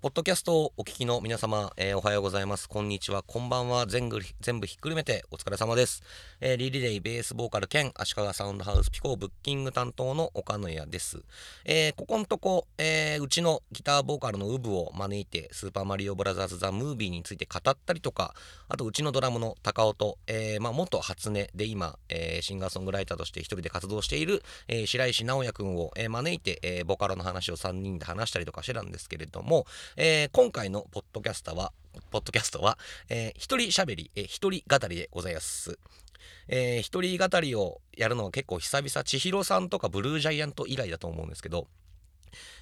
ポッドキャストをお聞きの皆様、えー、おはようございます。こんにちは。こんばんは。全部全部ひっくるめてお疲れ様です。えー、リリレイベースボーカル兼足利サウンドハウスピコブッキング担当の岡野谷です。えー、ここんとこ、えー、うちのギターボーカルのウブを招いて、スーパーマリオブラザーズ・ザ・ムービーについて語ったりとか、あとうちのドラムの高尾と、えー、まあ、元初音で今、えー、シンガーソングライターとして一人で活動している、えー、白石直也くんを、えー、招いて、えー、ボカロの話を3人で話したりとかしてたんですけれども、えー、今回のポッドキャスターは、ポッドキャストは、えー、一人喋り、えー、一人語りでございます。えー、一人語りをやるのは結構久々、千尋さんとかブルージャイアント以来だと思うんですけど、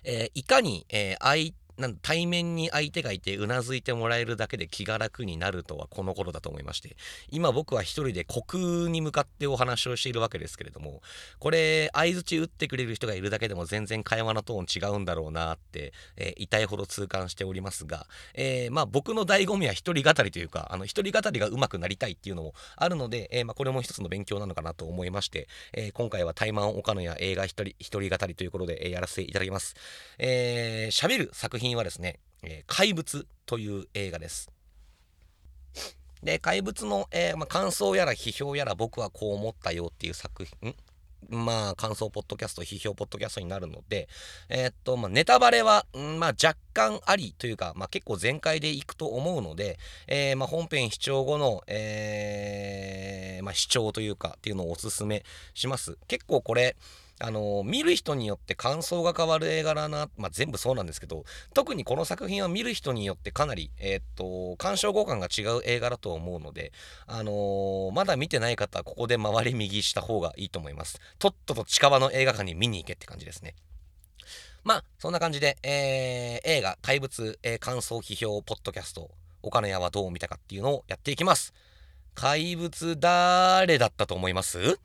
えー、いかに、えー、相なん対面に相手がいてうなずいてもらえるだけで気が楽になるとはこの頃だと思いまして今僕は一人で虚空に向かってお話をしているわけですけれどもこれ相づち打ってくれる人がいるだけでも全然会話のトーン違うんだろうなって、えー、痛いほど痛感しておりますが、えー、まあ僕の醍醐味は一人語りというかあの一人語りが上手くなりたいっていうのもあるので、えー、まあこれも一つの勉強なのかなと思いまして、え今回はタイマン岡野や映画一人一人語りということで、えやらせていただきます。えー、喋る作品はですねえ、怪物という映画です。で、怪物の、えー、まあ、感想やら批評やら僕はこう思ったよっていう作品、まあ、感想ポッドキャスト、批評ポッドキャストになるので、えー、っと、まあ、ネタバレは、まあ、若干ありというか、まあ、結構全開でいくと思うので、えー、ま、本編視聴後の、え、ま、視聴というか、っていうのをおすすめします。結構これ、あの見る人によって感想が変わる映画だな、まあ、全部そうなんですけど特にこの作品は見る人によってかなり、えー、っと鑑賞互換が違う映画だと思うので、あのー、まだ見てない方はここで回り右した方がいいと思います。とっとと近場の映画館に見に行けって感じですね。まあそんな感じで、えー、映画「怪物、え、感想批評ポッドキャスト」岡野屋はどう見たかっていうのをやっていきます。怪物誰だったと思います？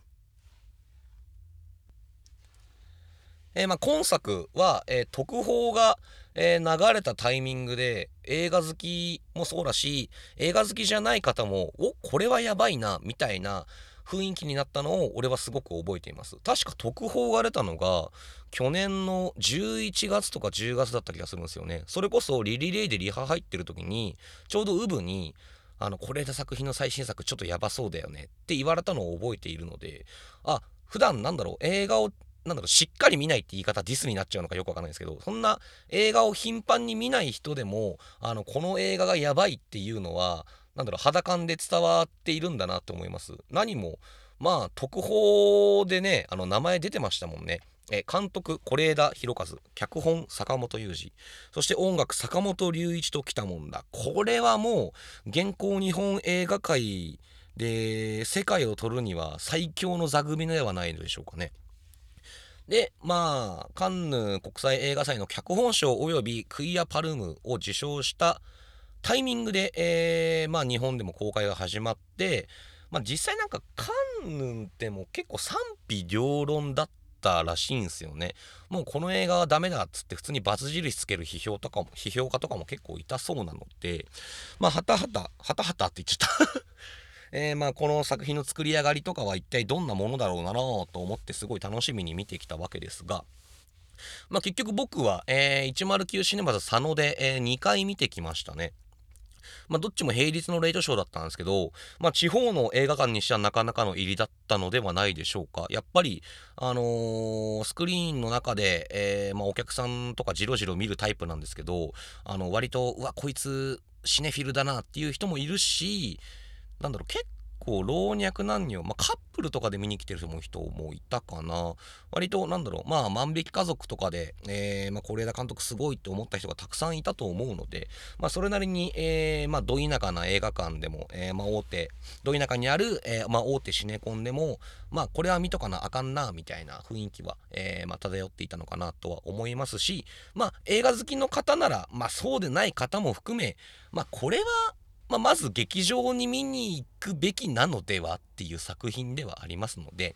えー、まあ、今作は、えー、特報が、えー、流れたタイミングで映画好きもそうだし映画好きじゃない方もおこれはやばいなみたいな雰囲気になったのを俺はすごく覚えています。確か特報が出たのが去年の11月とか10月だった気がするんですよね。それこそリリレイでリハ入ってる時にちょうどウブにあの是枝作品の最新作ちょっとやばそうだよねって言われたのを覚えているのであ普段なんだろう映画をなんだろう、しっかり見ないって言い方ディスになっちゃうのかよくわかんないですけど、そんな映画を頻繁に見ない人でも、あの、この映画がやばいっていうのは、なんだろう、肌感で伝わっているんだなって思います。何も、まあ、特報でね、あの、名前出てましたもんね。え監督、是枝裕和、脚本、坂本雄二、そして音楽、坂本龍一と来たもんだ。これはもう、現行日本映画界で世界を取るには最強の座組ではないのでしょうかね。で、まあ、カンヌ国際映画祭の脚本賞及びクイア・パルムを受賞したタイミングで、えー、まあ、日本でも公開が始まって、まあ、実際なんかカンヌンってもう結構賛否両論だったらしいんですよね。もうこの映画はダメだっつって普通にバツ印つける批評とかも、批評家とかも結構いたそうなので、まあ、はたはた、はたはたって言っちゃったえー、まあこの作品の作り上がりとかは一体どんなものだろうなと思ってすごい楽しみに見てきたわけですが、まあ、結局僕は、えー、109シネマズ佐野で、えー、2回見てきましたね。まあ、どっちも平日のレイトショーだったんですけど、まあ、地方の映画館にしてはなかなかの入りだったのではないでしょうか。やっぱり、あのー、スクリーンの中で、えー、まあ、お客さんとかじろじろ見るタイプなんですけど、あの割と、うわ、こいつシネフィルだなっていう人もいるし、なんだろう、結構老若男女、まあ、カップルとかで見に来てる人も人もいたかな。割と、なんだろう、まあ、万引き家族とかで、えー、まあ、是枝監督すごいって思った人がたくさんいたと思うので、まあ、それなりに、えー、まあ、ど田舎な映画館でも、えー、まあ、大手、ど田舎にある、えー、まあ、大手シネコンでも、まあ、これは見とかなあかんな、みたいな雰囲気は、えー、まあ、漂っていたのかなとは思いますし、まあ、映画好きの方なら、まあ、そうでない方も含め、まあ、これは、まあ、まず劇場に見に行くべきなのではっていう作品ではありますので、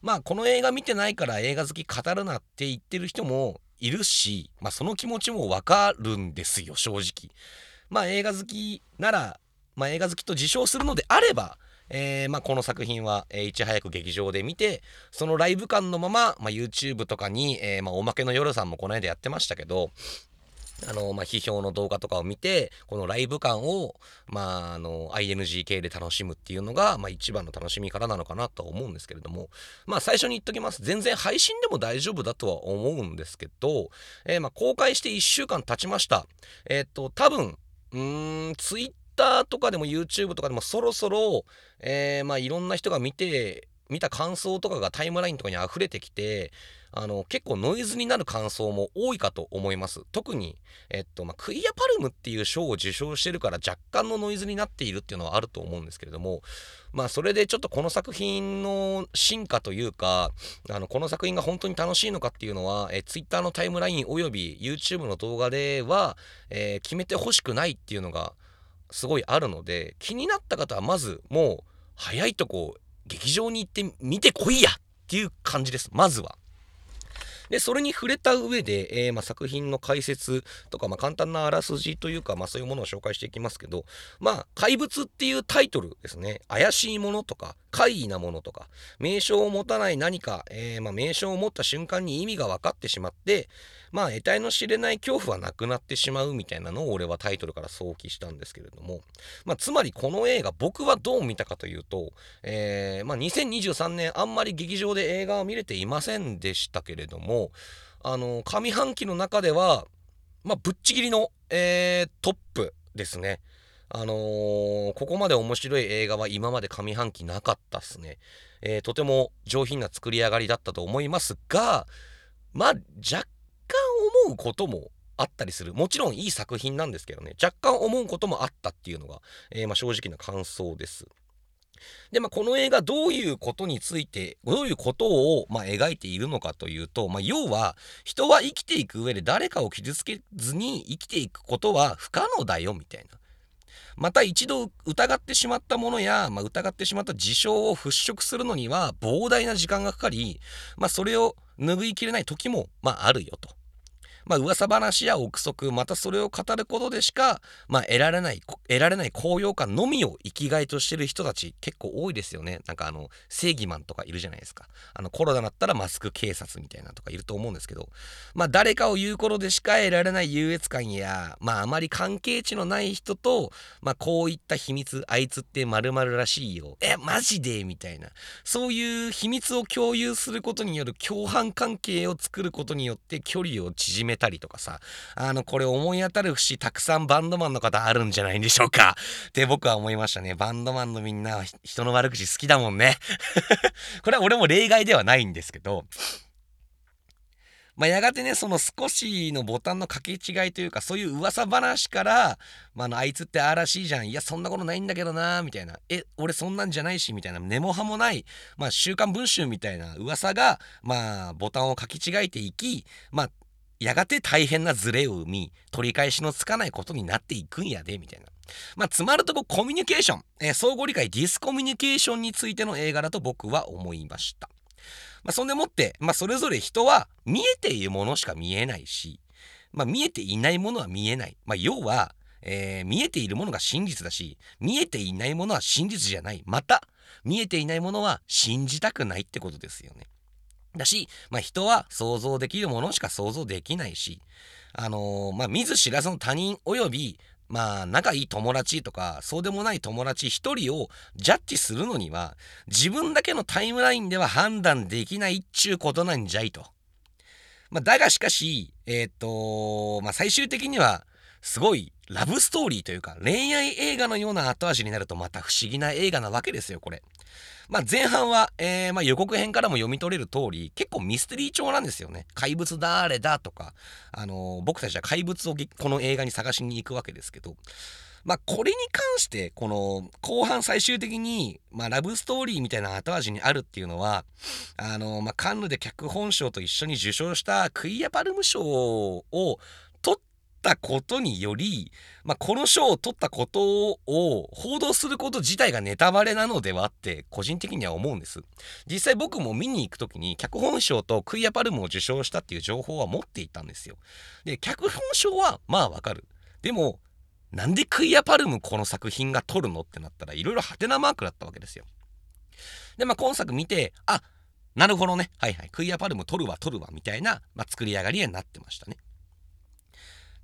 まあこの映画見てないから映画好き語るなって言ってる人もいるし、まあその気持ちもわかるんですよ、正直。まあ映画好きなら、まあ映画好きと自称するのであれば、えー、まあ、この作品は、えー、いち早く劇場で見て、そのライブ感のまま、まあ、YouTube とかに、えー、まあ、おまけの夜さんもこの間やってましたけど、あの、まあ、批評の動画とかを見て、このライブ感を、まあ、あの、ING 系で楽しむっていうのが、まあ、一番の楽しみ方なのかなとは思うんですけれども、まあ、最初に言っときます。全然配信でも大丈夫だとは思うんですけど、えー、まあ、公開して1週間経ちました。えー、っと、多分、うーん、Twitter とかでも YouTube とかでもそろそろ、えー、まあ、いろんな人が見て、見た感想とかがタイムラインとかに溢れてきて、あの、結構ノイズになる感想も多いかと思います。特に、えっと、まあ、クイアパルムっていう賞を受賞してるから若干のノイズになっているっていうのはあると思うんですけれども、まあ、それでちょっとこの作品の進化というか、あの、この作品が本当に楽しいのかっていうのは、え Twitter のタイムラインおよび YouTube の動画では、えー、決めてほしくないっていうのが、すごいあるので、気になった方はまずもう、早いとこ、劇場に行って見てこいやっていう感じです。まずは。で、それに触れた上で、えー、まあ、作品の解説とか、まあ、簡単なあらすじというか、まあ、そういうものを紹介していきますけど、まあ、怪物っていうタイトルですね。怪しいものとか、怪異なものとか、名称を持たない何か、えー、まあ、名称を持った瞬間に意味が分かってしまって、まあ、得体の知れない恐怖はなくなってしまうみたいなのを俺はタイトルから想起したんですけれども、まあ、つまりこの映画、僕はどう見たかというと、えー、まあ、2023年あんまり劇場で映画を見れていませんでしたけれども、あの、上半期の中では、まあ、ぶっちぎりの、えー、トップですね。あのー、ここまで面白い映画は今まで上半期なかったっすね。えー、とても上品な作り上がりだったと思いますが、まあ、若思うこともあったりする。もちろんいい作品なんですけどね、若干思うこともあったっていうのが、えー、まあ、正直な感想です。で、まあ、この映画どういうことについて、どういうことを、まあ、描いているのかというと、まあ、要は、人は生きていく上で誰かを傷つけずに生きていくことは不可能だよ、みたいな。また一度疑ってしまったものや、まあ、疑ってしまった事象を払拭するのには膨大な時間がかかり、まあ、それを拭いきれない時も、まあ、あるよと。まあ、噂話や憶測、またそれを語ることでしか、まあ、得られない、得られない高揚感のみを生きがいとしてる人たち結構多いですよね。なんかあの、正義マンとかいるじゃないですか。あの、コロナだったらマスク警察みたいなとかいると思うんですけど、まあ、誰かを言う頃でしか得られない優越感や、まあ、あまり関係値のない人と、まあ、こういった秘密、あいつって〇〇らしいよ。え、マジで？みたいな。そういう秘密を共有することによる共犯関係を作ることによって距離を縮めめたりとかさ、あの、これ思い当たる節たくさんバンドマンの方あるんじゃないんでしょうか って僕は思いましたね。バンドマンのみんなは人の悪口好きだもんね これは俺も例外ではないんですけど、まあ、やがてね、その少しのボタンの掛け違いというか、そういう噂話から、まあ、のあいつってあらしいじゃん。いや、そんなことないんだけどな、みたいな。え、俺そんなんじゃないし、みたいな。根も葉もない、まあ、週刊文春みたいな噂が、まあ、ボタンを書き違えていき、まあ、やがて大変なズレを生み、取り返しのつかないことになっていくんやで、みたいな。まあ、つまるとこコミュニケーション、えー、相互理解、ディスコミュニケーションについての映画だと僕は思いました。まあ、そんでもって、まあ、それぞれ人は見えているものしか見えないし、まあ、見えていないものは見えない。まあ、要は、えー、見えているものが真実だし、見えていないものは真実じゃない。また、見えていないものは信じたくないってことですよね。だし、まあ、人は想像できるものしか想像できないし、あのー、まあ、見ず知らずの他人及び、まあ、仲いい友達とか、そうでもない友達一人をジャッジするのには、自分だけのタイムラインでは判断できないっちゅうことなんじゃいと。まあ、だがしかし、えー、っと、まあ、最終的には、すごいラブストーリーというか恋愛映画のような後味になるとまた不思議な映画なわけですよ、これ。まあ、前半は、えー、まあ、予告編からも読み取れる通り、結構ミステリー調なんですよね。怪物誰だとか、あのー、僕たちは怪物をこの映画に探しに行くわけですけど、まあ、これに関して、この、後半最終的に、まあ、ラブストーリーみたいな後味にあるっていうのは、あの、まあ、カンヌで脚本賞と一緒に受賞したクイアパルム賞をったことにより、まあ、この賞を取ったことを報道すること自体がネタバレなのではって個人的には思うんです。実際僕も見に行く時に脚本賞とクイアパルムを受賞したっていう情報は持っていたんですよ。で、脚本賞はまあわかる。でも、なんでクイアパルムこの作品が取るのってなったらいろいろハテナマークだったわけですよ。で、まあ今作見て、あ、なるほどね。はいはい。クイアパルム取るわ取るわみたいな、まあ、作り上がりになってましたね。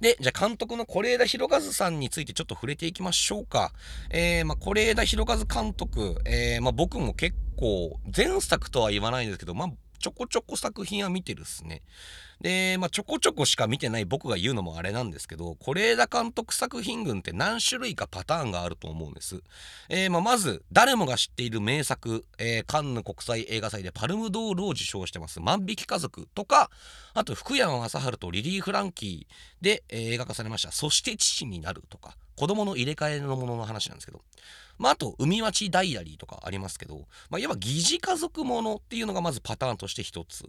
で、じゃあ監督の是枝裕和さんについてちょっと触れていきましょうか。えー、まあ、是枝裕和監督、えー、まあ、僕も結構、前作とは言わないですけど、まあ、ちょこちょこ作品は見てるっすね。で、まあ、ちょこちょこしか見てない僕が言うのもあれなんですけど、是枝監督作品群って何種類かパターンがあると思うんです。えー、まあ、まず、誰もが知っている名作、えー、カンヌ国際映画祭でパルムドールを受賞してます、万引き家族とか、あと、福山雅治とリリー・フランキーで、え、映画化されました、そして父になるとか、子供の入れ替えのものの話なんですけど、まあ、あと、海町ダイアリーとかありますけど、まあ、いわば疑似家族ものっていうのがまずパターンとして一つ。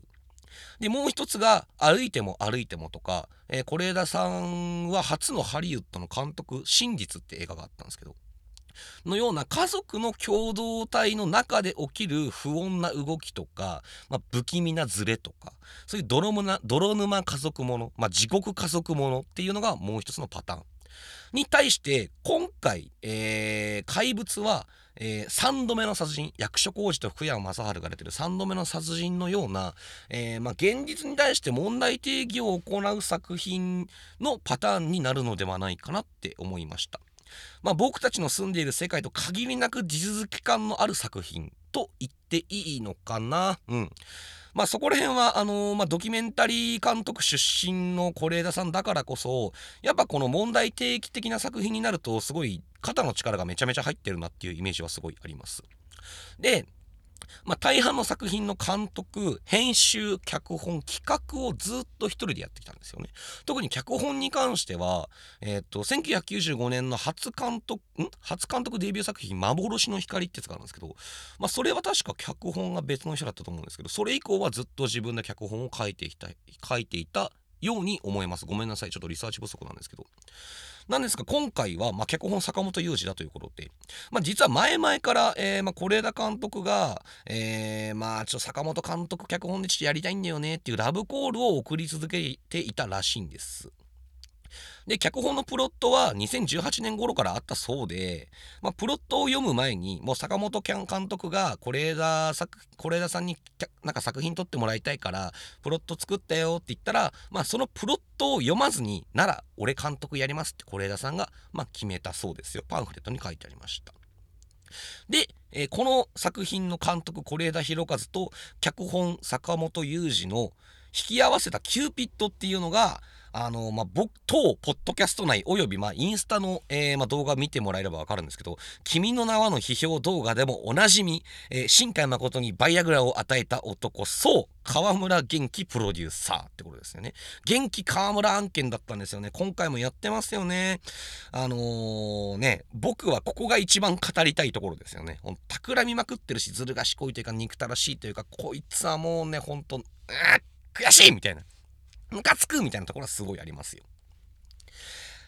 で、もう一つが、歩いても歩いてもとか、えー、是枝さんは初のハリウッドの監督、真実って映画があったんですけど、のような家族の共同体の中で起きる不穏な動きとか、まあ、不気味なズレとか、そういう泥沼泥沼家族もの、まあ、地獄家族ものっていうのがもう一つのパターン。に対して、今回、えー、怪物は、えー、3度目の殺人役所広司と福山雅治が出てる3度目の殺人のような、えー、まあ、現実に対して問題定義を行う作品のパターンになるのではないかなって思いました。まあ、僕たちの住んでいる世界と限りなく地続き感のある作品と言っていいのかな。うん。まあそこら辺はあのー、まあ、ドキュメンタリー監督出身の是枝さんだからこそやっぱこの問題提起的な作品になるとすごい肩の力がめちゃめちゃ入ってるなっていうイメージはすごいあります。でまあ、大半の作品の監督、編集、脚本、企画をずっと一人でやってきたんですよね。特に脚本に関しては、えっ、ー、と、1995年の初監督、ん？初監督デビュー作品、幻の光ってやつがあるんですけど、まあ、それは確か脚本が別の人だったと思うんですけど、それ以降はずっと自分で脚本を書いていた、書いていたように思います。ごめんなさい。ちょっとリサーチ不足なんですけど。なんですが、今回は、まあ、脚本坂本雄二だということで、まあ、実は前々から、えー、まあ、是枝監督が、えー、まあ、ちょっと坂本監督脚本でちょっとやりたいんだよねっていうラブコールを送り続けていたらしいんです。で、脚本のプロットは2018年頃からあったそうで、まあ、プロットを読む前に、もう坂本キャン監督が是枝作、是枝さんになんか作品撮ってもらいたいから、プロット作ったよって言ったら、まあ、そのプロットを読まずに、なら、俺監督やりますって是枝さんが、まあ、決めたそうですよ。パンフレットに書いてありました。で、えー、この作品の監督、是枝裕和と、脚本、坂本雄二の引き合わせたキューピッドっていうのが、あの、まあ、僕、当、ポッドキャスト内、および、まあ、インスタの、えー、まあ、動画見てもらえればわかるんですけど、君の名はの批評動画でもおなじみ、えー、新海誠にバイアグラを与えた男、そう、川村元気プロデューサーってことですよね。元気川村案件だったんですよね。今回もやってますよね。あのー、ね、僕はここが一番語りたいところですよね。ほん企みまくってるし、ずる賢いというか、憎たらしいというか、こいつはもうね、ほんと、う悔しいみたいな。ムカつくみたいなところはすごいありますよ。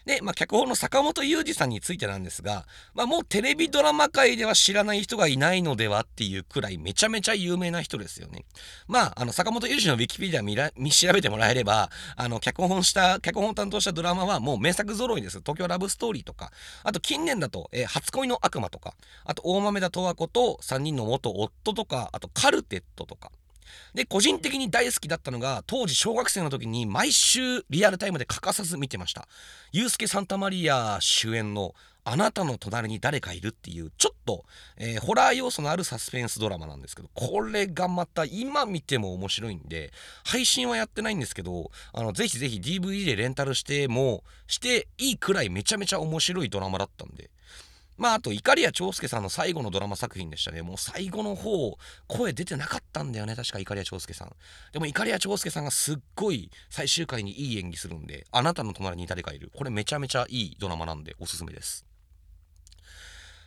で、まあ、脚本の坂本雄二さんについてなんですが、まあ、もうテレビドラマ界では知らない人がいないのではっていうくらいめちゃめちゃ有名な人ですよね。まあ、あの、坂本雄二のウィキペディア見ら 見調べてもらえれば、あの、脚本した、脚本を担当したドラマはもう名作揃いです。東京ラブストーリーとか、あと近年だと、えー、初恋の悪魔とか、あと大豆田十和子と3人の元夫とか、あとカルテットとか、で、個人的に大好きだったのが、当時小学生の時に毎週リアルタイムで欠かさず見てました。ユースケ・サンタマリア主演のあなたの隣に誰かいるっていう、ちょっと、えー、ホラー要素のあるサスペンスドラマなんですけど、これがまた今見ても面白いんで、配信はやってないんですけど、あの、ぜひぜひ DVD でレンタルしても、していいくらいめちゃめちゃ面白いドラマだったんで、まあ、あと、碇谷長介さんの最後のドラマ作品でしたね。もう最後の方、声出てなかったんだよね。確か碇谷長介さん。でも、碇谷長介さんがすっごい最終回にいい演技するんで、あなたの隣に誰かいる。これめちゃめちゃいいドラマなんで、おすすめです。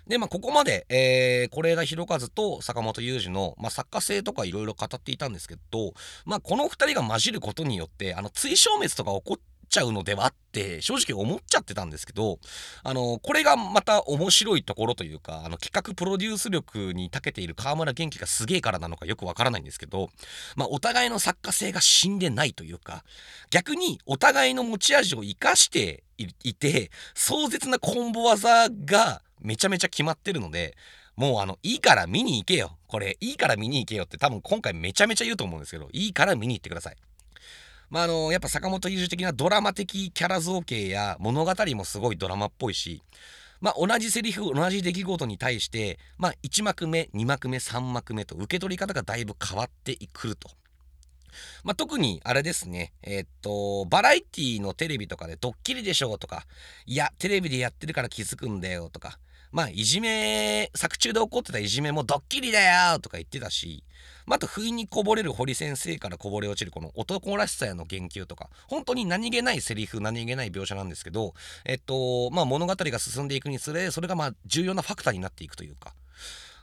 で、まあ、ここまで、えー、是枝裕和と坂本雄二の、まあ、作家性とかいろいろ語っていたんですけど、まあ、この二人が混じることによって、あの、追消滅とか起こっちゃうのではって正直思っちゃってたんですけど、あの、これがまた面白いところというか、あの、企画プロデュース力に長けている河村元気がすげえからなのかよくわからないんですけど、まあ、お互いの作家性が死んでないというか、逆にお互いの持ち味を生かしていて、壮絶なコンボ技がめちゃめちゃ決まってるので、もうあの、いいから見に行けよ。これ、いいから見に行けよって多分今回めちゃめちゃ言うと思うんですけど、いいから見に行ってください。まあ、あのやっぱ坂本龍二的なドラマ的キャラ造形や物語もすごいドラマっぽいし、まあ、同じセリフ同じ出来事に対して、まあ、1幕目2幕目3幕目と受け取り方がだいぶ変わってくると。まあ、特にあれですね、えー、っと、バラエティのテレビとかでドッキリでしょうとか、いや、テレビでやってるから気づくんだよとか、まあ、いじめ、作中で起こってたいじめもドッキリだよとか言ってたし、まあ、あと、不意にこぼれる堀先生からこぼれ落ちるこの男らしさへの言及とか、本当に何気ないセリフ、何気ない描写なんですけど、えっと、まあ、物語が進んでいくにつれ、それがまあ、重要なファクターになっていくというか、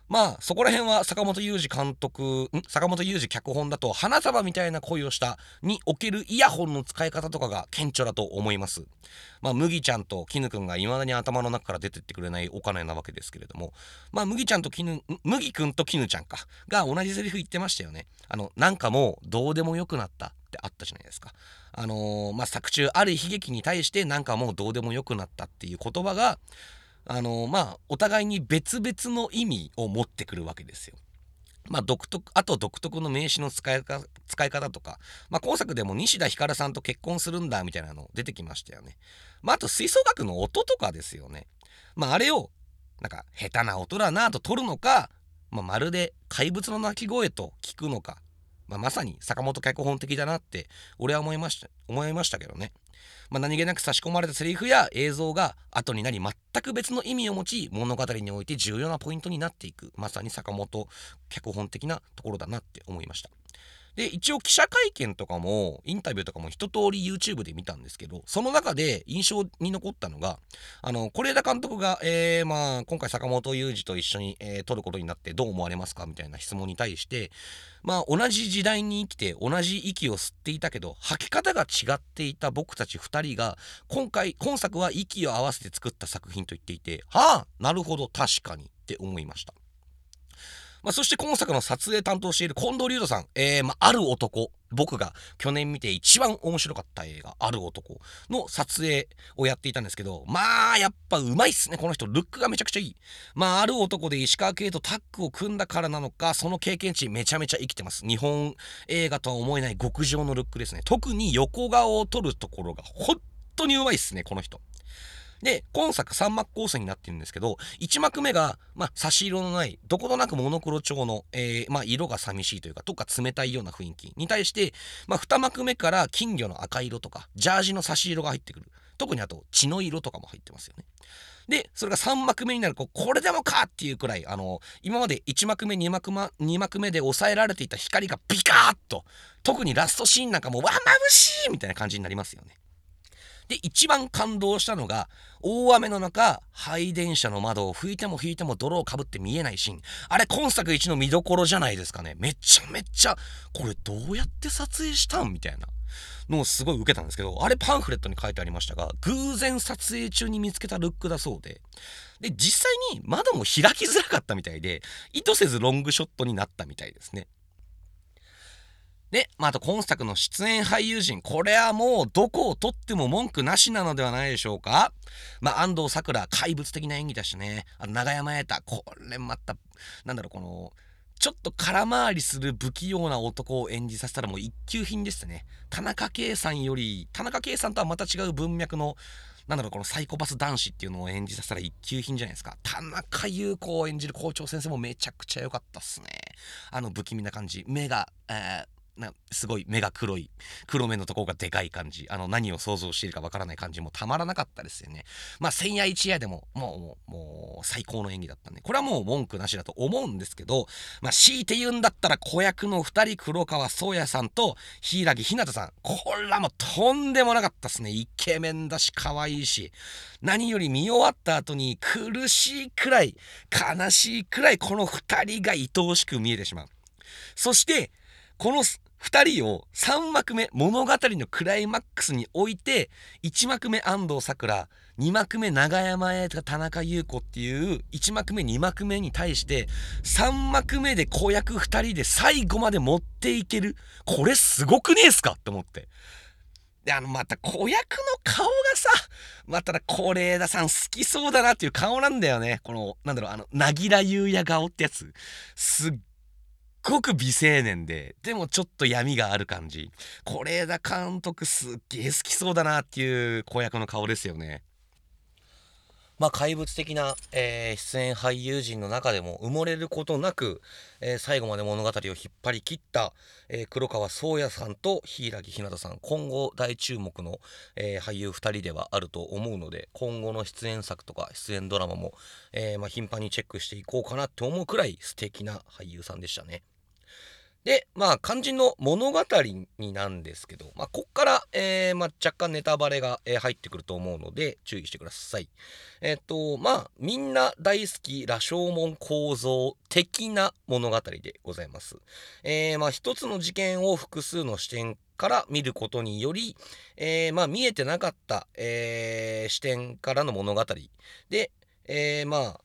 まあそこら辺は坂本雄二監督坂本雄二脚本だと花束みたいな恋をしたにおけるイヤホンの使い方とかが顕著だと思います。まあ麦ちゃんと絹くんが未だに頭の中から出てってくれないお金なわけですけれども。まあ麦ちゃんと絹麦くんと絹ちゃんか。が同じセリフ言ってましたよね。あのなんかもうどうでもよくなったってあったじゃないですか。あのー、まあ作中ある悲劇に対してなんかもうどうでもよくなったっていう言葉があのまあお互いに別々の意味を持ってくるわけですよ。まあ、独特あと独特の名詞の使い使い方とか、まあ、今作でも西田ひかるさんと結婚するんだみたいなの出てきましたよね。まあ、あと吹奏楽の音とかですよね。まあ、あれをなんか下手な音だなと取るのか、まあ、まるで怪物の鳴き声と聞くのか、まあ、まさに坂本脚本的だなって俺は思いました思いましたけどね。まあ、何気なく差し込まれたセリフや映像が後になり全く別の意味を持ち物語において重要なポイントになっていくまさに坂本脚本的なところだなって思いました。で、一応記者会見とかも、インタビューとかも一通り YouTube で見たんですけど、その中で印象に残ったのが、あの、是枝監督が、えー、まあ、今回坂本雄二と一緒に、えー、撮ることになってどう思われますか？みたいな質問に対して、まあ、同じ時代に生きて同じ息を吸っていたけど、吐き方が違っていた僕たち2人が、今回、今作は息を合わせて作った作品と言っていて、はあ、なるほど、確かにって思いました。まあ、そして今作の撮影担当している近藤龍斗さん、えー、まあ、ある男、僕が去年見て一番面白かった映画、ある男の撮影をやっていたんですけど、まあ、やっぱうまいっすね、この人。ルックがめちゃくちゃいい。まあ、ある男で石川圭とタッグを組んだからなのか、その経験値めちゃめちゃ生きてます。日本映画とは思えない極上のルックですね。特に横顔を撮るところが本当にうまいっすね、この人。で、今作3幕構成になってるんですけど、1幕目が、まあ、差し色のない、どことなくモノクロ調の、えー、まあ、色が寂しいというか、とか冷たいような雰囲気に対して、まあ、2幕目から金魚の赤色とか、ジャージの差し色が入ってくる。特にあと、血の色とかも入ってますよね。で、それが3幕目になると、これでもかっていうくらい、あの、今まで1幕目、2幕目、2幕目で抑えられていた光がビカーッと、特にラストシーンなんかも、わ、眩しいみたいな感じになりますよね。で、一番感動したのが、大雨の中、廃電車の窓を拭いても拭いても泥をかぶって見えないシーン。あれ、今作一の見どころじゃないですかね。めちゃめちゃ、これどうやって撮影したんみたいなのをすごい受けたんですけど、あれパンフレットに書いてありましたが、偶然撮影中に見つけたルックだそうで、で、実際に窓も開きづらかったみたいで、意図せずロングショットになったみたいですね。で、まあ、あと今作の出演俳優陣、これはもうどこをとっても文句なしなのではないでしょうか。まあ、安藤サクラ、怪物的な演技だしね。あの、長山瑛太、これまた、なんだろう、この、ちょっと空回りする不器用な男を演じさせたらもう一級品ですね。田中圭さんより、田中圭さんとはまた違う文脈の、なんだろう、このサイコパス男子っていうのを演じさせたら一級品じゃないですか。田中優子を演じる校長先生もめちゃくちゃ良かったっすね。あの不気味な感じ。目が、えーなすごい目が黒い黒目のところがでかい感じあの何を想像しているかわからない感じもたまらなかったですよね。まあ千夜一夜でももうもう最高の演技だったんでこれはもう文句なしだと思うんですけどまあ強いて言うんだったら子役の2人黒川宗也さんと柊日向さん。これはもうとんでもなかったですね。イケメンだし可愛いし何より見終わった後に苦しいくらい悲しいくらいこの2人が愛おしく見えてしまう。そしてこの2人を3幕目物語のクライマックスに置いて1幕目安藤サクラ2幕目永山へ田中優子っていう1幕目2幕目に対して3幕目で子役2人で最後まで持っていけるこれすごくねえすかって思って。で、あの、また子役の顔がさ、また是枝さん好きそうだなっていう顔なんだよね。この、なんだろう、あの、なぎらゆうや顔ってやつ。すっごく美青年ででもちょっと闇がある感じ。是枝監督すっげえ好きそうだなっていう子役の顔ですよね。まあ、怪物的な、えー、出演俳優陣の中でも埋もれることなく、えー、最後まで物語を引っ張り切った、えー、黒川宗也さんと柊日向さん。今後大注目の、え俳優2人ではあると思うので今後の出演作とか出演ドラマも、えまあ、頻繁にチェックしていこうかなって思うくらい素敵な俳優さんでしたね。で、まあ、肝心の物語になんですけど、まあ、こっから、えー、まあ、若干ネタバレが、入ってくると思うので、注意してください。えっ、と、まあ、みんな大好き羅生門構造的な物語でございます。えー、まあ、一つの事件を複数の視点から見ることにより、えー、まあ、見えてなかった、えー、視点からの物語で、えー、まあ、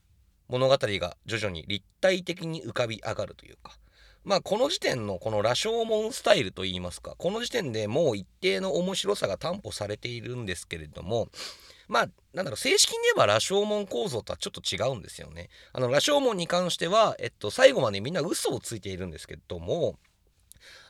物語が徐々に立体的に浮かび上がるというか、まあこの時点のこの羅生門スタイルといいますかこの時点でもう一定の面白さが担保されているんですけれどもまあなんだろう正式に言えば羅生門構造とはちょっと違うんですよね。あの羅生門に関しては、えっと、最後までみんな嘘をついているんですけれども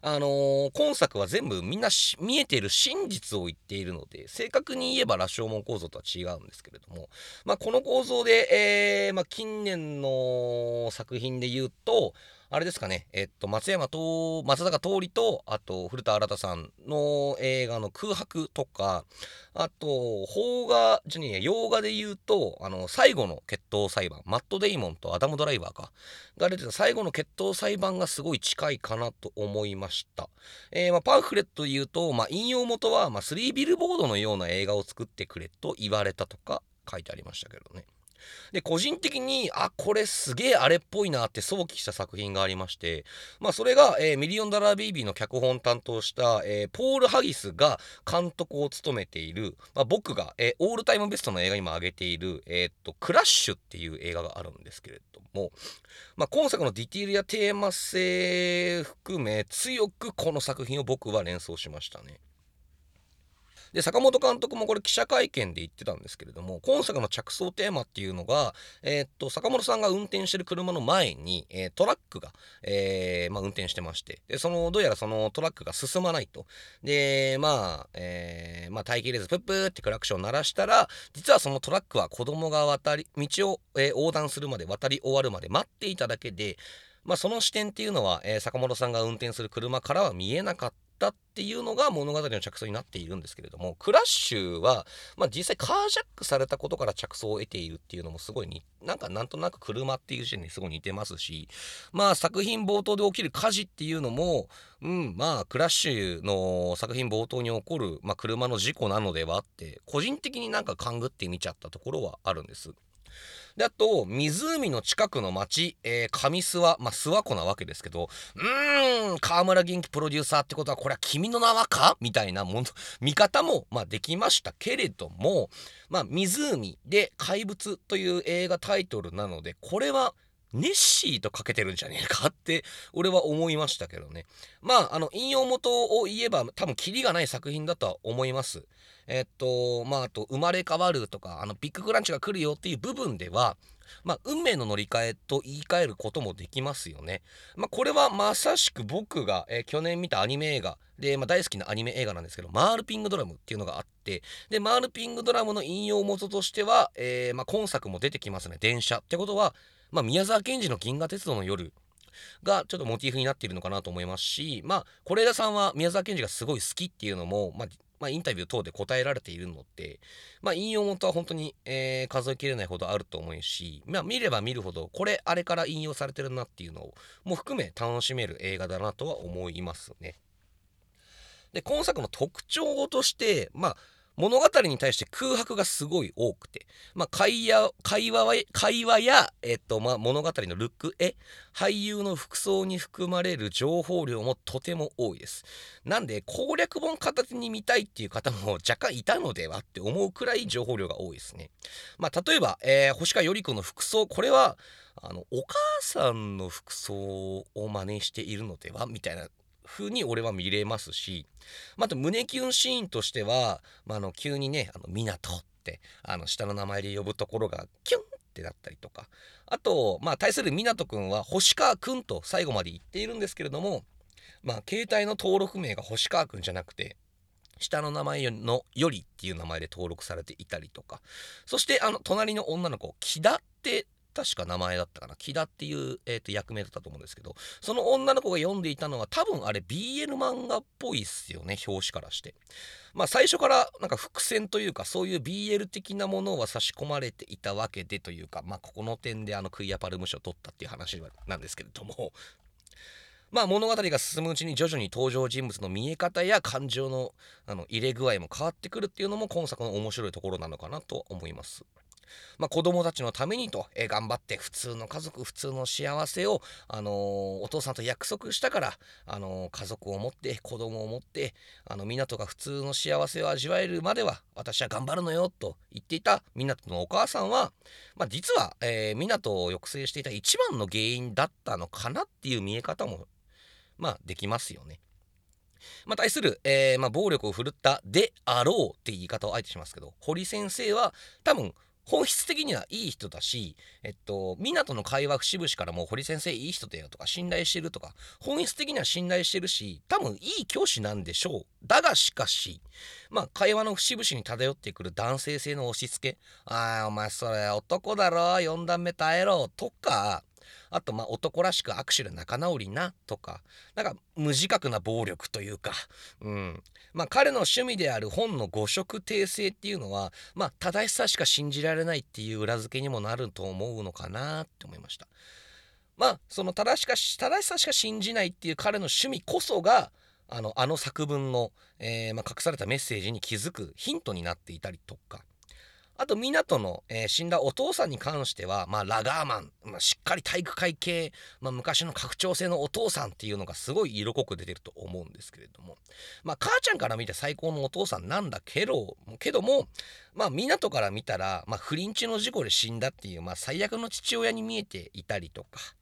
あのー、今作は全部みんな見えている真実を言っているので正確に言えば羅生門構造とは違うんですけれども、まあ、この構造で、えーまあ、近年の作品で言うとあれですかね、えっと、松山と、松坂桃李と、あと、古田新太さんの映画の空白とか、あと、邦画、じゃねえ洋画で言うと、あの、最後の決闘裁判、マット・デイモンとアダム・ドライバーか、が出てた最後の決闘裁判がすごい近いかなと思いました。えー、まあ、パンフレットで言うと、まあ、引用元は、まあ、3ビルボードのような映画を作ってくれと言われたとか書いてありましたけどね。で個人的にあこれすげえあれっぽいなって想起した作品がありましてまあそれが、えー、ミリオンダラーベイビーの脚本を担当した、えー、ポール・ハギスが監督を務めている、まあ、僕が、えー、オールタイムベストの映画にも挙げている、え、っとクラッシュっていう映画があるんですけれども、まあ、今作のディティールやテーマ性含め強くこの作品を僕は連想しましたね。で坂本監督もこれ記者会見で言ってたんですけれども今作の着想テーマっていうのが、えー、っと坂本さんが運転してる車の前に、えー、トラックが、えー、まあ、運転してましてでそのどうやらそのトラックが進まないと。でまあ、えまあ、待機レーズプップーってクラクション鳴らしたら実はそのトラックは子供が渡り道を、え横断するまで渡り終わるまで待っていただけでまあ、その視点っていうのは、えー、坂本さんが運転する車からは見えなかった。ったっていうのが物語の着想になっているんですけれどもクラッシュは、まあ、実際カージャックされたことから着想を得ているっていうのもすごいになんかなんとなく車っていう時点にすごい似てますしまあ作品冒頭で起きる火事っていうのもうんまあクラッシュの作品冒頭に起こる、まあ、車の事故なのではって個人的になんか勘ぐって見ちゃったところはあるんです。で、あと、湖の近くの町、えー、上諏訪、まあ、諏訪湖なわけですけど、うーん、河村元気プロデューサーってことは、これは君の名はか？みたいなもの、見方も、まあ、できましたけれども、まあ、湖で怪物という映画タイトルなので、これは、ネッシーとかけてるんじゃねえかって俺は思いましたけどね。まああの引用元を言えば多分キリがない作品だとは思います。えっとまああと生まれ変わるとかあのビッグクランチが来るよっていう部分ではまあ、運命の乗り換えと言い換えることもできますよね。まあ、これはまさしく僕が、えー、去年見たアニメ映画で、まあ、大好きなアニメ映画なんですけど、マールピングドラムっていうのがあって、で、マールピングドラムの引用元としては、えー、まあ、今作も出てきますね、電車。ってことは、まあ、宮沢賢治の銀河鉄道の夜がちょっとモチーフになっているのかなと思いますし、まあ、是枝さんは宮沢賢治がすごい好きっていうのも、まあ、まあ、インタビュー等で答えられているので、まあ、引用元は本当に、えー、数えきれないほどあると思うし、まあ、見れば見るほど、これ、あれから引用されてるなっていうのを、も含め楽しめる映画だなとは思いますね。で、今作の特徴として、まあ、物語に対して空白がすごい多くて、まあ、会話会話会話や、えっとまあ、物語のルック絵。俳優の服装に含まれる情報量もとても多いです。なんで攻略本片手に見たいっていう方も若干いたのではって思うくらい情報量が多いですね、まあ、例えば、えー、星川頼子の服装。これはあのお母さんの服装を真似しているのでは？みたいな風に俺は見れますし、まあ、と胸キュンシーンとしては、まあ、の急にね「あの港」ってあの下の名前で呼ぶところがキュンってなったりとかあとまあ対する湊くんは星川くんと最後まで言っているんですけれどもまあ携帯の登録名が星川くんじゃなくて下の名前のよりっていう名前で登録されていたりとかそしてあの隣の女の子木田って確か名前だったかな。木田っていう、えー、と役名だったと思うんですけどその女の子が読んでいたのは多分あれ BL 漫画っぽいっすよね表紙からして。まあ最初からなんか伏線というかそういう BL 的なものは差し込まれていたわけでというかまあここの点であのクイアパルム賞を取ったっていう話なんですけれども。まあ物語が進むうちに徐々に登場人物の見え方や感情のあの入れ具合も変わってくるっていうのも今作の面白いところなのかなと思います。まあ、子供たちのためにと、えー、頑張って普通の家族普通の幸せを、あのー、お父さんと約束したから、あのー、家族を持って子供を持ってあの湊が普通の幸せを味わえるまでは私は頑張るのよと言っていた湊のお母さんは、まあ、実は、えー、湊を抑制していた一番の原因だったのかなっていう見え方もまあできますよね。まあ、対する、えーまあ、暴力を振るったであろうって言い方をあえてしますけど堀先生は多分本質的にはいい人だし、えっと、湊の会話節々からも堀先生いい人だよとか信頼してるとか、本質的には信頼してるし、多分いい教師なんでしょう。だがしかし、まあ、会話の節々に漂ってくる男性性の押し付け、ああ、お前それ男だろ、4段目耐えろ、とか、あとまあ男らしく握手で仲直りなとかなんか無自覚な暴力というか、うんまあ、彼の趣味である本の誤色訂正っていうのは、まあ、正しさしか信じられないっていう裏付けにもなると思うのかなって思いました。まあその正しか正しさしか信じないっていう彼の趣味こそがあのあの作文の、えー、まあ、隠されたメッセージに気づくヒントになっていたりとかあと港の、えー、死んだお父さんに関しては、まあ、ラガーマン、まあ、しっかり体育会系、まあ、昔の拡張性のお父さんっていうのがすごい色濃く出てると思うんですけれども、まあ、母ちゃんから見て最高のお父さんなんだけどけども、まあ、港から見たら、まあ、不倫中の事故で死んだっていう、まあ、最悪の父親に見えていたりとか。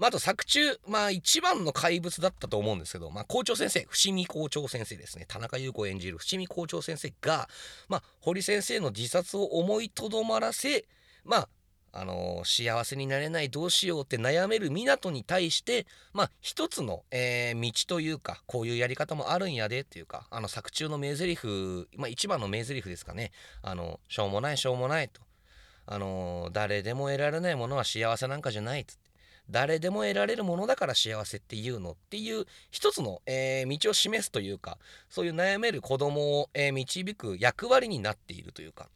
まあ、あと作中、まあ一番の怪物だったと思うんですけど、まあ校長先生、伏見校長先生ですね。田中優子演じる伏見校長先生が、まあ堀先生の自殺を思いとどまらせ、まああのー、幸せになれないどうしようって悩める湊に対してまあ一つの、えー、道というかこういうやり方もあるんやでっていうかあの作中の名台詞まあ一番の名台詞ですかね。あのしょうもないしょうもないと。あのー、誰でも得られないものは幸せなんかじゃないっつって誰でも得られるものだから幸せっていうのっていう一つの、えー、道を示すというかそういう悩める子供を、えー、導く役割になっているというか。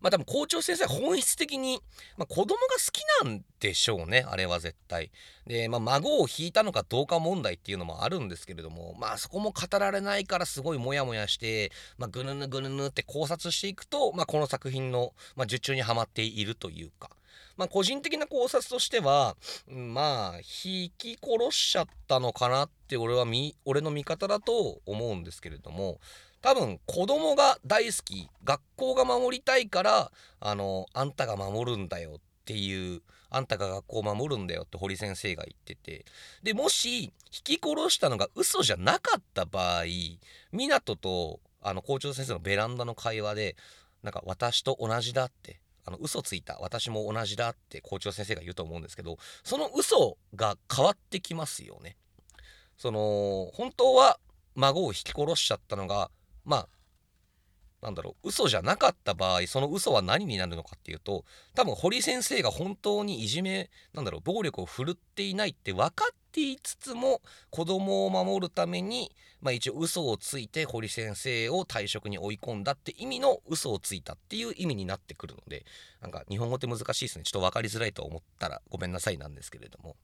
まあ多分校長先生は本質的に、まあ、子供が好きなんでしょうねあれは絶対。で、まあ、孫を引いたのかどうか問題っていうのもあるんですけれどもまあそこも語られないからすごいモヤモヤして、まあ、ぐぬぬぐぬぬって考察していくと、まあ、この作品の、まあ、受注にはまっているというか。まあ、個人的な考察としては、まあ、引き殺しちゃったのかなって俺はみ、俺の見方だと思うんですけれども、多分子供が大好き、学校が守りたいから、あの、あんたが守るんだよっていう、あんたが学校を守るんだよって堀先生が言ってて、で、もし、引き殺したのが嘘じゃなかった場合、湊と、あの、校長先生のベランダの会話で、なんか私と同じだってあの嘘ついた私も同じだって校長先生が言うと思うんですけどその嘘が変わってきますよね。その本当は孫を引き殺しちゃったのがまあなんだろう嘘じゃなかった場合その嘘は何になるのかっていうと多分堀先生が本当にいじめなんだろう暴力を振るっていないって分かっって言いつつも子供を守るために、まあ、一応嘘をついて堀先生を退職に追い込んだって意味の嘘をついたっていう意味になってくるのでなんか日本語って難しいですねちょっと分かりづらいと思ったらごめんなさいなんですけれども。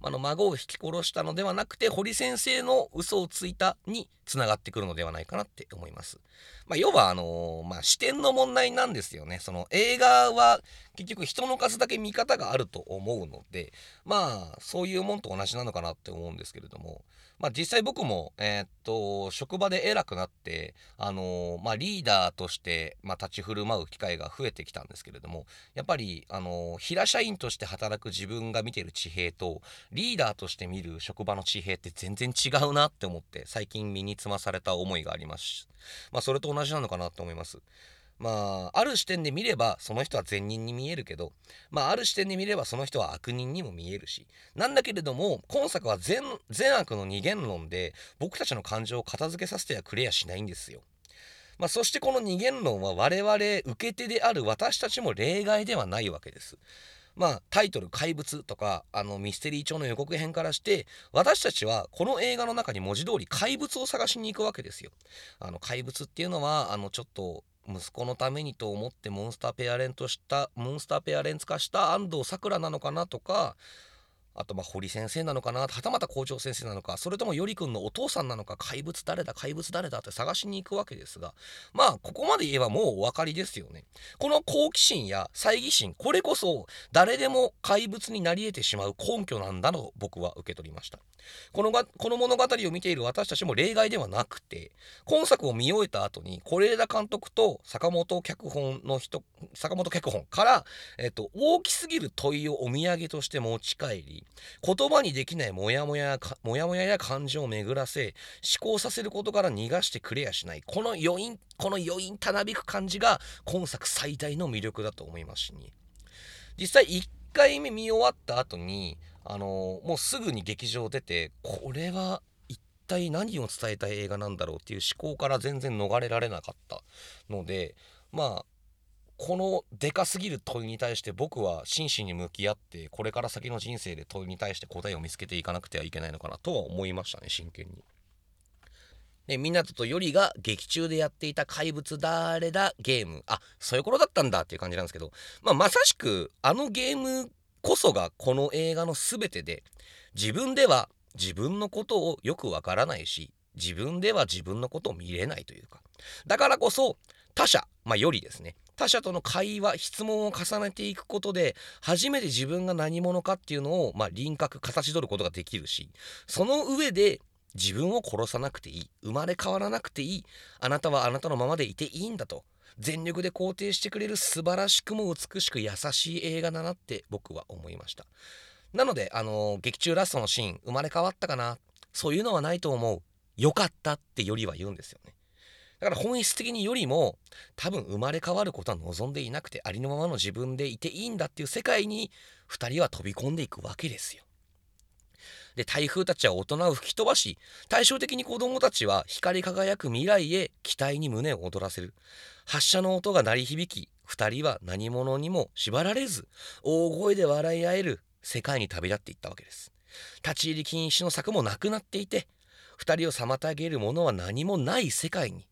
あの孫を引き殺したのではなくて堀先生の嘘をついたにつながってくるのではないかなって思います。まあ、要はあのー、まあ、視点の問題なんですよね。その映画は結局人の数だけ見方があると思うのでまあそういうもんと同じなのかなって思うんですけれどもまあ実際僕もえー、っと職場で偉くなってあのー、まあリーダーとして、まあ、立ち振る舞う機会が増えてきたんですけれどもやっぱりあの平社員として働く自分が見てる地平とリーダーとして見る職場の地平って全然違うなって思って最近身につまされた思いがあります。まあそれと同じなのかなと思います。まあある視点で見ればその人は善人に見えるけどまあある視点で見ればその人は悪人にも見えるしなんだけれども今作は善悪の二元論で僕たちの感情を片付けさせてはくれやしないんですよ。まあ、そしてこの二元論は我々受け手である私たちも例外ではないわけです。まあ、タイトル「怪物」とかあのミステリー調の予告編からして私たちはこの映画の中に文字通り怪物を探しに行くわけですよ。あの怪物っていうのはあのちょっと息子のためにと思ってモンスターペアレントしたモンスターペアレンツ化した安藤サクラなのかなとかあとまあ堀先生なのかな？はたまた校長先生なのか？それともよりくんのお父さんなのか？怪物誰だ？怪物誰だ？って探しに行くわけですがまあここまで言えばもうお分かりですよね。この好奇心や猜疑心これこそ誰でも怪物になり得てしまう根拠なんだと僕は受け取りました。このがこの物語を見ている私たちも例外ではなくて今作を見終えた後に是枝監督と坂本脚本の人坂本脚本から、えっと、大きすぎる問いをお土産として持ち帰り言葉にできないモヤモヤモヤモヤや感情を巡らせ思考させることから逃がしてくれやしない。この余韻この余韻たなびく感じが今作最大の魅力だと思いますし、ね、実際1回目見終わった後にあのもうすぐに劇場出てこれは一体何を伝えたい映画なんだろうっていう思考から全然逃れられなかったのでまあこのでかすぎる問いに対して僕は真摯に向き合ってこれから先の人生で問いに対して答えを見つけていかなくてはいけないのかなとは思いましたね真剣に。で湊とよりが劇中でやっていた怪物誰だゲームあそういうことだったんだっていう感じなんですけど、まあ、まさしくあのゲームこそがこの映画の全てで自分では自分のことをよくわからないし自分では自分のことを見れないというかだからこそ他者、まあ、よりですね他者との会話質問を重ねていくことで初めて自分が何者かっていうのを、まあ、輪郭形取ることができるしその上で自分を殺さなくていい生まれ変わらなくていいあなたはあなたのままでいていいんだと全力で肯定してくれる素晴らしくも美しく優しい映画だなって僕は思いました。なのであのー、劇中ラストのシーン生まれ変わったかなそういうのはないと思う。よかったってよりは言うんですよね。だから本質的によりも多分生まれ変わることは望んでいなくてありのままの自分でいていいんだっていう世界に2人は飛び込んでいくわけですよ。で台風たちは大人を吹き飛ばし対照的に子供たちは光り輝く未来へ期待に胸を躍らせる発射の音が鳴り響き2人は何者にも縛られず大声で笑い合える世界に旅立っていったわけです立ち入り禁止の柵もなくなっていて2人を妨げるものは何もない世界に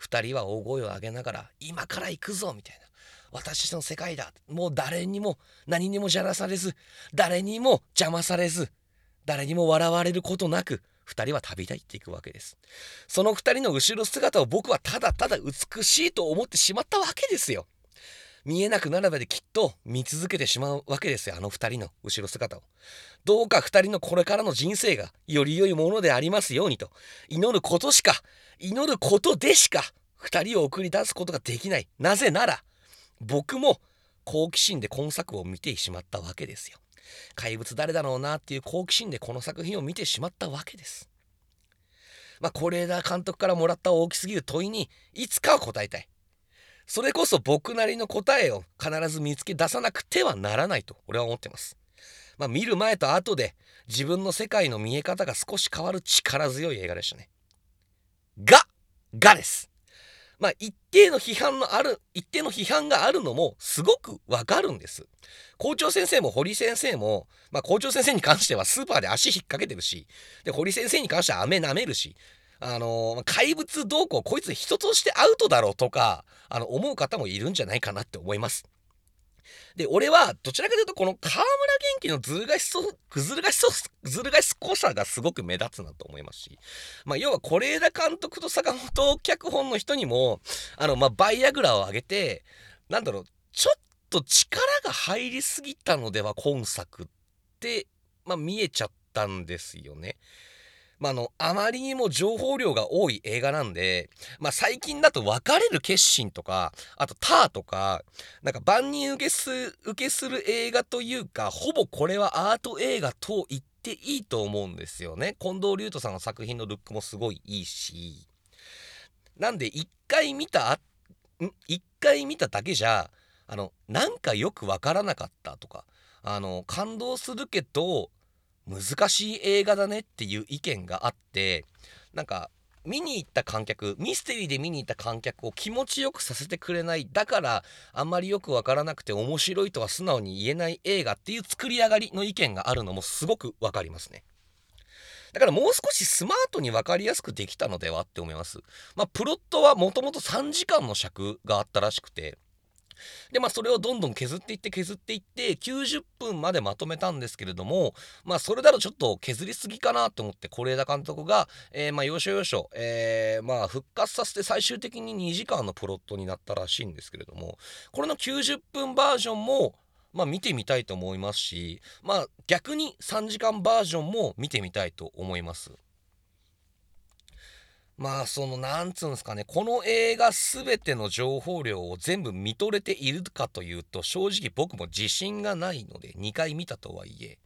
2人は大声を上げながら今から行くぞみたいな。私の世界だ。もう誰にも何にもじゃらされず誰にも邪魔されず誰にも笑われることなく2人は旅立っていくわけです。その2人の後ろ姿を僕はただただ美しいと思ってしまったわけですよ。見えなくなるまできっと見続けてしまうわけですよあの2人の後ろ姿を。どうか2人のこれからの人生がより良いものでありますようにと祈ることしか祈ることでしか2人を送り出すことができないなぜなら僕も好奇心で今作を見てしまったわけですよ怪物誰だろうなっていう好奇心でこの作品を見てしまったわけです。まあ、是枝監督からもらった大きすぎる問いにいつかは答えたい。それこそ僕なりの答えを必ず見つけ出さなくてはならないと俺は思ってます。まあ、見る前と後で自分の世界の見え方が少し変わる力強い映画でしたね。が、がです。まあ一定の批判のある一定の批判があるのもすごくわかるんです校長先生も堀先生も、まあ、校長先生に関してはスーパーで足引っ掛けてるしで堀先生に関しては飴舐めるしあの怪物どうこうこいつ人としてアウトだろうとかあの思う方もいるんじゃないかなって思いますで、俺は、どちらかというと、この河村元気のずるがしそ、ぐずるがしそ、ずるがしこさがすごく目立つなと思いますし、まあ、要は、是枝監督と坂本脚本の人にも、あの、まあ、バイアグラを上げて、なんだろう、ちょっと力が入りすぎたのでは、今作って、まあ、見えちゃったんですよね。まあ、の、あまりにも情報量が多い映画なんで、まあ、最近だと別れる決心とか、あとターとか、なんか万人受けす、受けする映画というか、ほぼこれはアート映画と言っていいと思うんですよね。近藤隆斗さんの作品のルックもすごいいいし。なんで、一回見た、一回見ただけじゃあのなんかよくわからなかったとかあの感動するけど難しい映画だねっていう意見があってなんか見に行った観客ミステリーで見に行った観客を気持ちよくさせてくれない。だからあんまりよくわからなくて面白いとは素直に言えない映画っていう作り上がりの意見があるのもすごくわかりますね。だからもう少しスマートに分かりやすくできたのではって思います。まあプロットはもともと3時間の尺があったらしくてでまあそれをどんどん削っていって削っていって90分までまとめたんですけれどもまあそれだとちょっと削りすぎかなと思って是枝監督が、えー、まあ要所要所、えー、まあ復活させて最終的に2時間のプロットになったらしいんですけれどもこれの90分バージョンもまあ見てみたいと思いますしまあ逆に3時間バージョンも見てみたいと思います。まあそのなんつうんですかね。この映画全ての情報量を全部見とれているかというと正直僕も自信がないので2回見たとはいえ。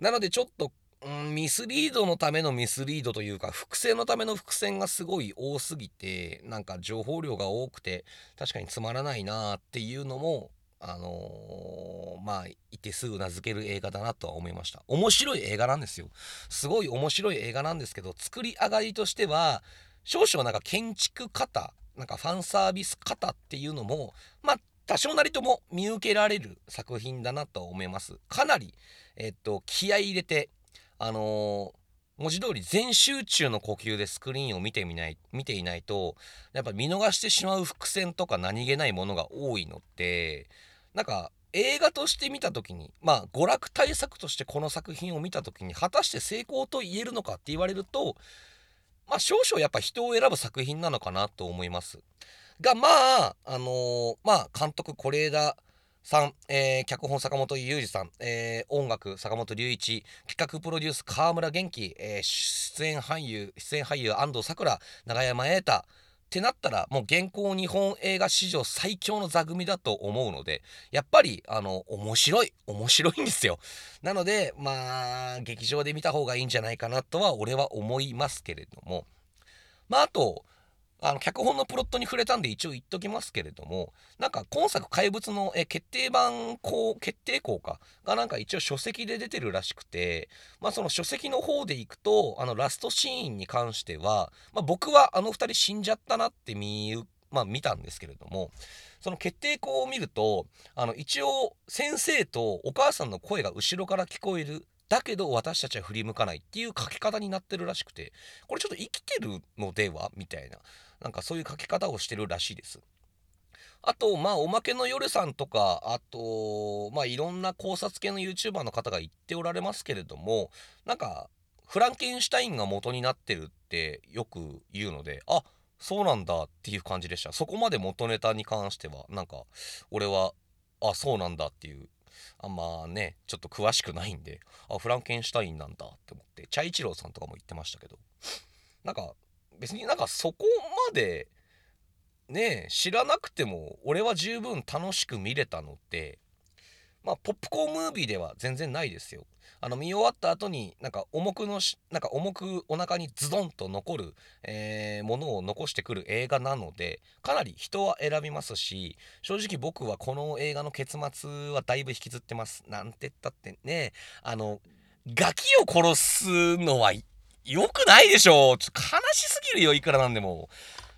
なのでちょっと、うん、ミスリードのためのミスリードというか伏線のための伏線がすごい多すぎてなんか情報量が多くて確かにつまらないなっていうのもあのー、まあいてすぐ名付ける映画だなとは思いました。面白い映画なんですよ。すごい面白い映画なんですけど作り上がりとしては少々なんか建築方なんかファンサービス方っていうのもまあ多少なりとも見受けられる作品だなとは思います。かなりえっと気合い入れてあのー文字通り全集中の呼吸でスクリーンを見てみない見ていないとやっぱ見逃してしまう伏線とか何気ないものが多いのってなんか映画として見た時にまあ娯楽対策としてこの作品を見た時に果たして成功と言えるのかって言われるとまあ少々やっぱ人を選ぶ作品なのかなと思います。がまああのー、まあ監督是枝さん、えー、脚本坂本雄二さん、えー、音楽坂本龍一企画プロデュース川村元気、えー、出演俳優出演俳優安藤サクラ永山瑛太ってなったらもう現行日本映画史上最強の座組だと思うのでやっぱりあの面白い面白いんですよ。なのでまあ劇場で見た方がいいんじゃないかなとは俺は思いますけれども。まああとあの脚本のプロットに触れたんで一応言っときますけれどもなんか今作怪物のえ決定版こう決定校かがなんか一応書籍で出てるらしくてまあその書籍の方でいくとあのラストシーンに関しては、まあ、僕はあの2人死んじゃったなって見,、まあ、見たんですけれどもその決定校を見るとあの一応先生とお母さんの声が後ろから聞こえるだけど私たちは振り向かないっていう書き方になってるらしくてこれちょっと生きてるのでは？みたいな。なんかそういう書き方をしてるらしいです。あと、まあ、おまけの夜さんとか、あと、まあ、いろんな考察系の YouTuber の方が言っておられますけれども、なんか、フランケンシュタインが元になってるってよく言うので、あそうなんだっていう感じでした。そこまで元ネタに関しては、なんか、俺は、あ、そうなんだっていう、あんまね、ちょっと詳しくないんで、あ、フランケンシュタインなんだって思って、チャイチローさんとかも言ってましたけど、なんか、別になんかそこまでね知らなくても俺は十分楽しく見れたのってまあポップコーンムービーでは全然ないですよ。あの見終わった後になんか重くのしなんか重くお腹にズドンと残る、えー、ものを残してくる映画なのでかなり人は選びますし正直僕はこの映画の結末はだいぶ引きずってます。なんて言ったってねあのガキを殺すのはよくないでしょ。ちょ悲しすぎるよいくらなんでも。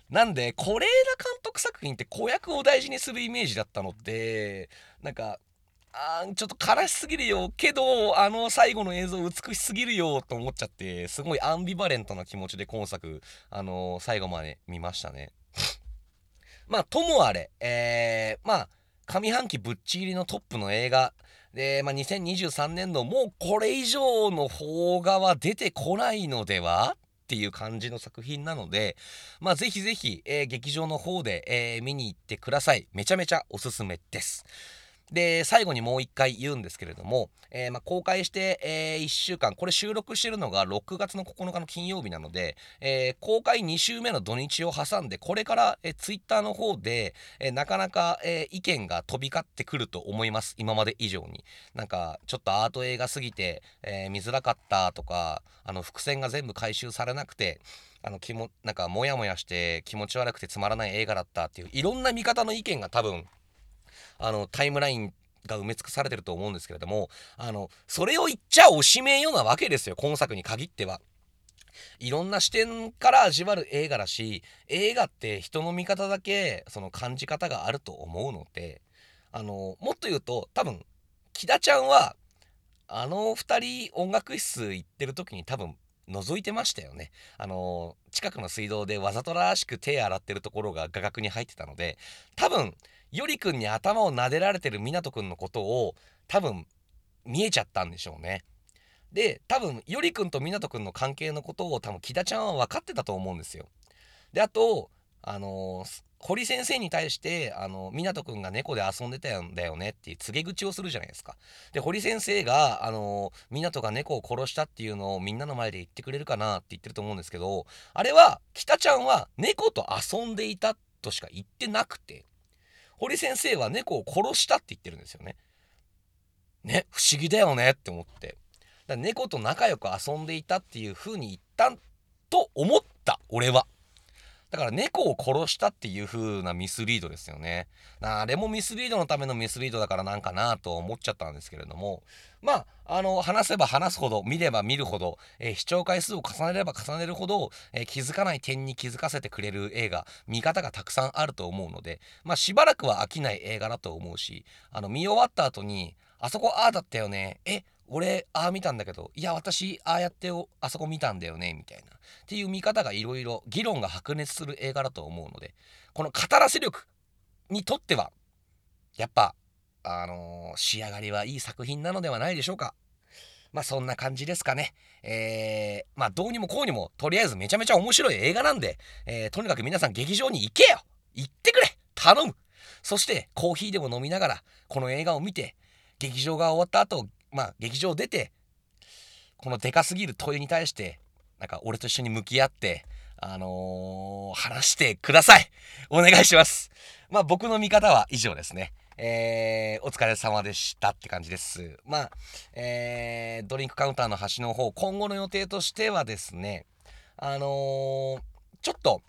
なんで是枝監督作品って子役を大事にするイメージだったのでなんかあちょっと悲しすぎるよ。けどあの最後の映像美しすぎるよと思っちゃってすごいアンビバレントな気持ちで今作あのー、最後まで見ましたね。まあともあれえー、まあ上半期ぶっちぎりのトップの映画で、まあ、2023年度もうこれ以上の邦画は出てこないのでは？っていう感じの作品なので、まあ、ぜひぜひ、えー、劇場の方で、えー、見に行ってください。めちゃめちゃおすすめです。で最後にもう一回言うんですけれども、えー、ま、公開して、え、1週間これ収録してるのが6月の9日の金曜日なので、え、公開2週目の土日を挟んでこれから、えー、Twitter の方で、えなかなか、え意見が飛び交ってくると思います。今まで以上に。なんかちょっとアート映画すぎて、え見づらかったとかあの伏線が全部回収されなくてあの気もなんかモヤモヤして気持ち悪くてつまらない映画だったっていういろんな見方の意見が多分あのタイムラインが埋め尽くされてると思うんですけれどもあのそれを言っちゃおしめようなわけですよ今作に限っては。いろんな視点から味わる映画だし映画って人の見方だけその感じ方があると思うのであのもっと言うと多分木田ちゃんはあの2人音楽室行ってる時に多分覗いてましたよね。あの近くの水道でわざとらしく手洗ってるところが画角に入ってたので多分よりくんに頭を撫でられてる湊くんのことを多分見えちゃったんでしょうね。で多分よりくんと湊くんの関係のことを多分木田ちゃんは分かってたと思うんですよ。であとあのー、堀先生に対してあの湊くんが猫で遊んでたんだよねっていう告げ口をするじゃないですか。で堀先生があの湊が猫を殺したっていうのをみんなの前で言ってくれるかなって言ってると思うんですけどあれは北ちゃんは猫と遊んでいたとしか言ってなくて堀先生は猫を殺したって言ってるんですよね。ね不思議だよねって思って。だから猫と仲良く遊んでいたっていう風に言ったと思った俺は。だから猫を殺したっていう風なミスリードですよね。あれもミスリードのためのミスリードだからなんかなと思っちゃったんですけれども、まあ、あの、話せば話すほど、見れば見るほど、えー、視聴回数を重ねれば重ねるほど、えー、気づかない点に気づかせてくれる映画、見方がたくさんあると思うので、まあ、しばらくは飽きない映画だと思うし、あの、見終わった後に、あそこああだったよね、え、俺ああ見たんだけどいや私ああやってあそこ見たんだよねみたいな。っていう見方がいろいろ議論が白熱する映画だと思うのでこの語らせ力にとってはやっぱあのー、仕上がりはいい作品なのではないでしょうか。まあそんな感じですかね。えー、まあどうにもこうにもとりあえずめちゃめちゃ面白い映画なんで、えー、とにかく皆さん劇場に行けよ。行ってくれ。頼む。そしてコーヒーでも飲みながらこの映画を見て劇場が終わった後まあ劇場出てこのでかすぎる問いに対してなんか俺と一緒に向き合ってあのー、話してくださいお願いしますまあ僕の見方は以上ですねえー、お疲れ様でしたって感じです。まあ、えー、ドリンクカウンターの端の方、今後の予定としてはですね、あのー、ちょっと、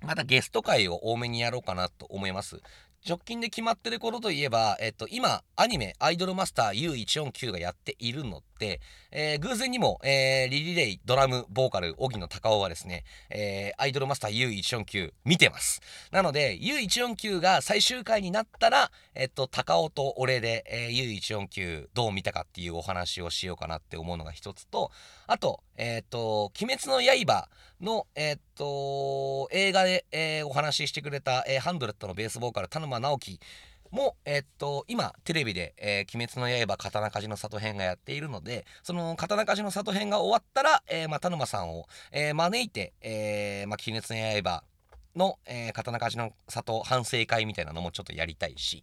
またゲスト会を多めにやろうかなと思います。直近で決まってる頃といえば、えっと、今、アニメ、アイドルマスター U149 がやっているの、えー、偶然にも、えー、リリレイ、ドラム、ボーカル、荻野隆夫はですね、えー、アイドルマスター U149 見てます。なので、U149 が最終回になったら、えっと、高尾と俺で、えー、U149 どう見たかっていうお話をしようかなって思うのが一つと、あと、えっ、と、鬼滅の刃の、えっ、と、映画で、えー、お話ししてくれた、えー、ハンドレットのベースボーカル、田沼直樹も、えっと、今、テレビで、えー、鬼滅の刃、刀鍛冶の里編がやっているので、その刀鍛冶の里編が終わったら、えー、まあ、田沼さんを、えー、招いて、えー、まあ、鬼滅の刃の、えー、刀鍛冶の里反省会みたいなのもちょっとやりたいし、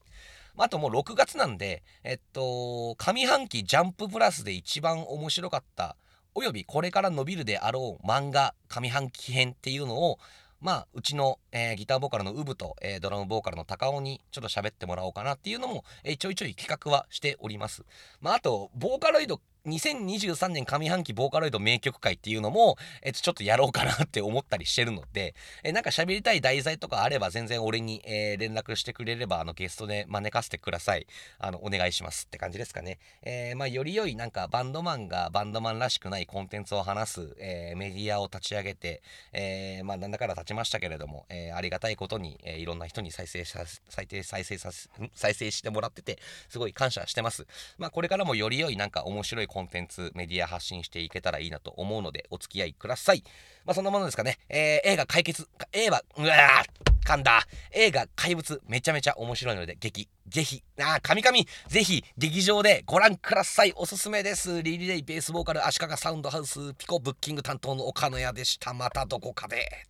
あともう6月なんで、えっと、上半期ジャンププラスで一番面白かった、およびこれから伸びるであろう漫画上半期編っていうのをまあうちの、えー、ギターボーカルのウブと、えー、ドラムボーカルの高尾にちょっと喋ってもらおうかなっていうのも、えー、ちょいちょい企画はしております。まああとボーカロイド2023年上半期ボーカロイド名曲会っていうのも、えっと、ちょっとやろうかなって思ったりしてるので、えなんか喋りたい題材とかあれば全然俺に、えー、連絡してくれればあのゲストで招かせてください。あの、お願いしますって感じですかね。えー、まあ、より良いなんかバンドマンがバンドマンらしくないコンテンツを話す、えー、メディアを立ち上げて、えまあ、なんだから立ちましたけれども、ええありがたいことに、えいろんな人に再生さ、再生、再生さ再生してもらってて、すごい感謝してます。まあ、これからもより良いなんか面白いコンテンツ、メディア発信していけたらいいなと思うので、お付き合いください。まあ、そんなものですかね。えー、映画解決、映画、うわー噛んだ。映画怪物、めちゃめちゃ面白いので、劇、ぜひ、あー、神々、ぜひ、劇場でご覧ください。おすすめです。リリレイベースボーカル、足利サウンドハウス、ピコブッキング担当の岡野屋でした。またどこかで。